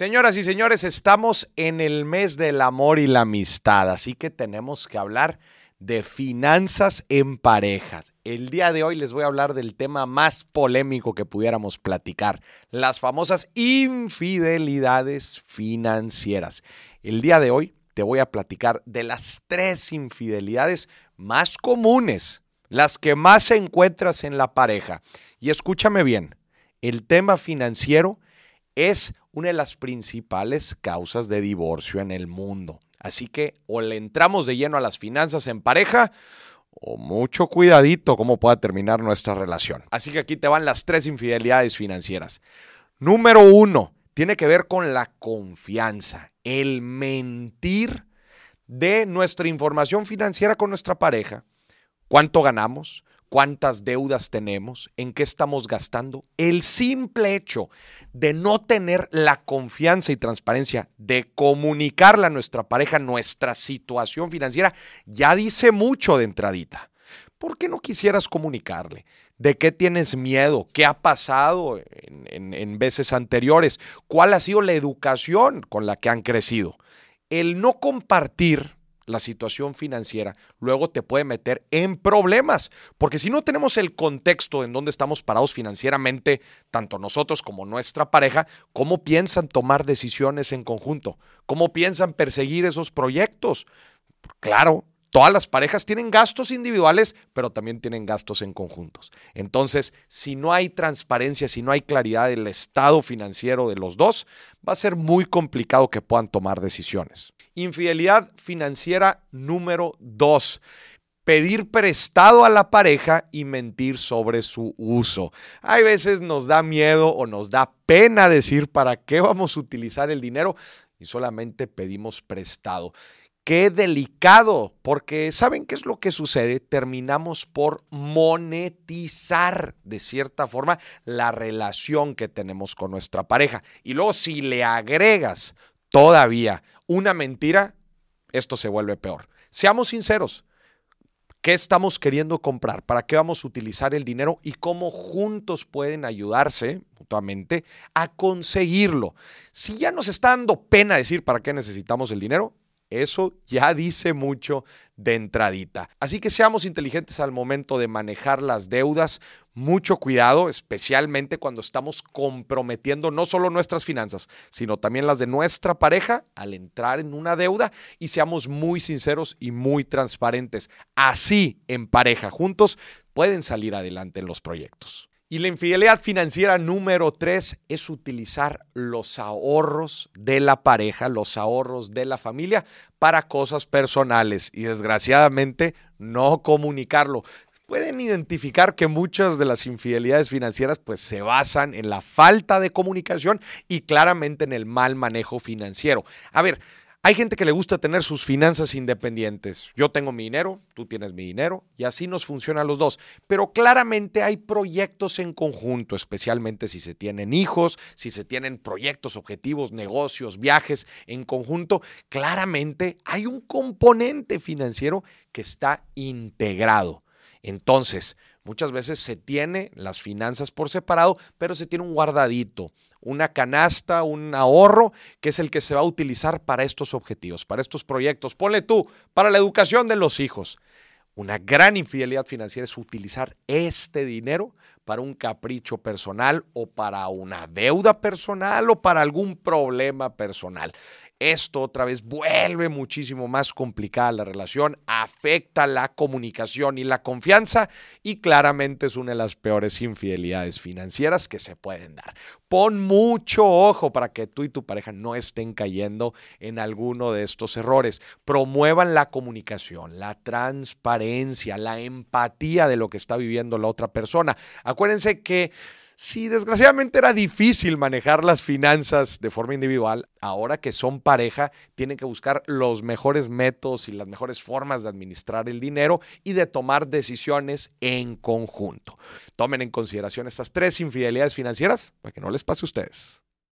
Señoras y señores, estamos en el mes del amor y la amistad, así que tenemos que hablar de finanzas en parejas. El día de hoy les voy a hablar del tema más polémico que pudiéramos platicar, las famosas infidelidades financieras. El día de hoy te voy a platicar de las tres infidelidades más comunes, las que más encuentras en la pareja. Y escúchame bien, el tema financiero es una de las principales causas de divorcio en el mundo. Así que o le entramos de lleno a las finanzas en pareja o mucho cuidadito cómo pueda terminar nuestra relación. Así que aquí te van las tres infidelidades financieras. Número uno, tiene que ver con la confianza, el mentir de nuestra información financiera con nuestra pareja. ¿Cuánto ganamos? Cuántas deudas tenemos, en qué estamos gastando. El simple hecho de no tener la confianza y transparencia de comunicarle a nuestra pareja nuestra situación financiera ya dice mucho de entradita. ¿Por qué no quisieras comunicarle? ¿De qué tienes miedo? ¿Qué ha pasado en, en veces anteriores? ¿Cuál ha sido la educación con la que han crecido? El no compartir la situación financiera luego te puede meter en problemas, porque si no tenemos el contexto en donde estamos parados financieramente, tanto nosotros como nuestra pareja, ¿cómo piensan tomar decisiones en conjunto? ¿Cómo piensan perseguir esos proyectos? Claro, Todas las parejas tienen gastos individuales, pero también tienen gastos en conjuntos. Entonces, si no hay transparencia, si no hay claridad del estado financiero de los dos, va a ser muy complicado que puedan tomar decisiones. Infidelidad financiera número dos pedir prestado a la pareja y mentir sobre su uso. Hay veces nos da miedo o nos da pena decir para qué vamos a utilizar el dinero y solamente pedimos prestado. Qué delicado, porque ¿saben qué es lo que sucede? Terminamos por monetizar de cierta forma la relación que tenemos con nuestra pareja. Y luego si le agregas todavía una mentira, esto se vuelve peor. Seamos sinceros. ¿Qué estamos queriendo comprar? ¿Para qué vamos a utilizar el dinero? Y cómo juntos pueden ayudarse mutuamente a conseguirlo. Si ya nos está dando pena decir para qué necesitamos el dinero, eso ya dice mucho de entradita. Así que seamos inteligentes al momento de manejar las deudas. Mucho cuidado, especialmente cuando estamos comprometiendo no solo nuestras finanzas, sino también las de nuestra pareja al entrar en una deuda y seamos muy sinceros y muy transparentes. Así, en pareja, juntos, pueden salir adelante en los proyectos. Y la infidelidad financiera número tres es utilizar los ahorros de la pareja, los ahorros de la familia para cosas personales y desgraciadamente no comunicarlo. Pueden identificar que muchas de las infidelidades financieras pues se basan en la falta de comunicación y claramente en el mal manejo financiero. A ver, hay gente que le gusta tener sus finanzas independientes. Yo tengo mi dinero, tú tienes mi dinero y así nos funcionan los dos. Pero claramente hay proyectos en conjunto, especialmente si se tienen hijos, si se tienen proyectos, objetivos, negocios, viajes en conjunto. Claramente hay un componente financiero que está integrado. Entonces, muchas veces se tiene las finanzas por separado, pero se tiene un guardadito una canasta, un ahorro, que es el que se va a utilizar para estos objetivos, para estos proyectos. Ponle tú, para la educación de los hijos. Una gran infidelidad financiera es utilizar este dinero para un capricho personal o para una deuda personal o para algún problema personal. Esto otra vez vuelve muchísimo más complicada la relación, afecta la comunicación y la confianza y claramente es una de las peores infidelidades financieras que se pueden dar. Pon mucho ojo para que tú y tu pareja no estén cayendo en alguno de estos errores. Promuevan la comunicación, la transparencia, la empatía de lo que está viviendo la otra persona. Acuérdense que si desgraciadamente era difícil manejar las finanzas de forma individual, ahora que son pareja, tienen que buscar los mejores métodos y las mejores formas de administrar el dinero y de tomar decisiones en conjunto. Tomen en consideración estas tres infidelidades financieras para que no les pase a ustedes.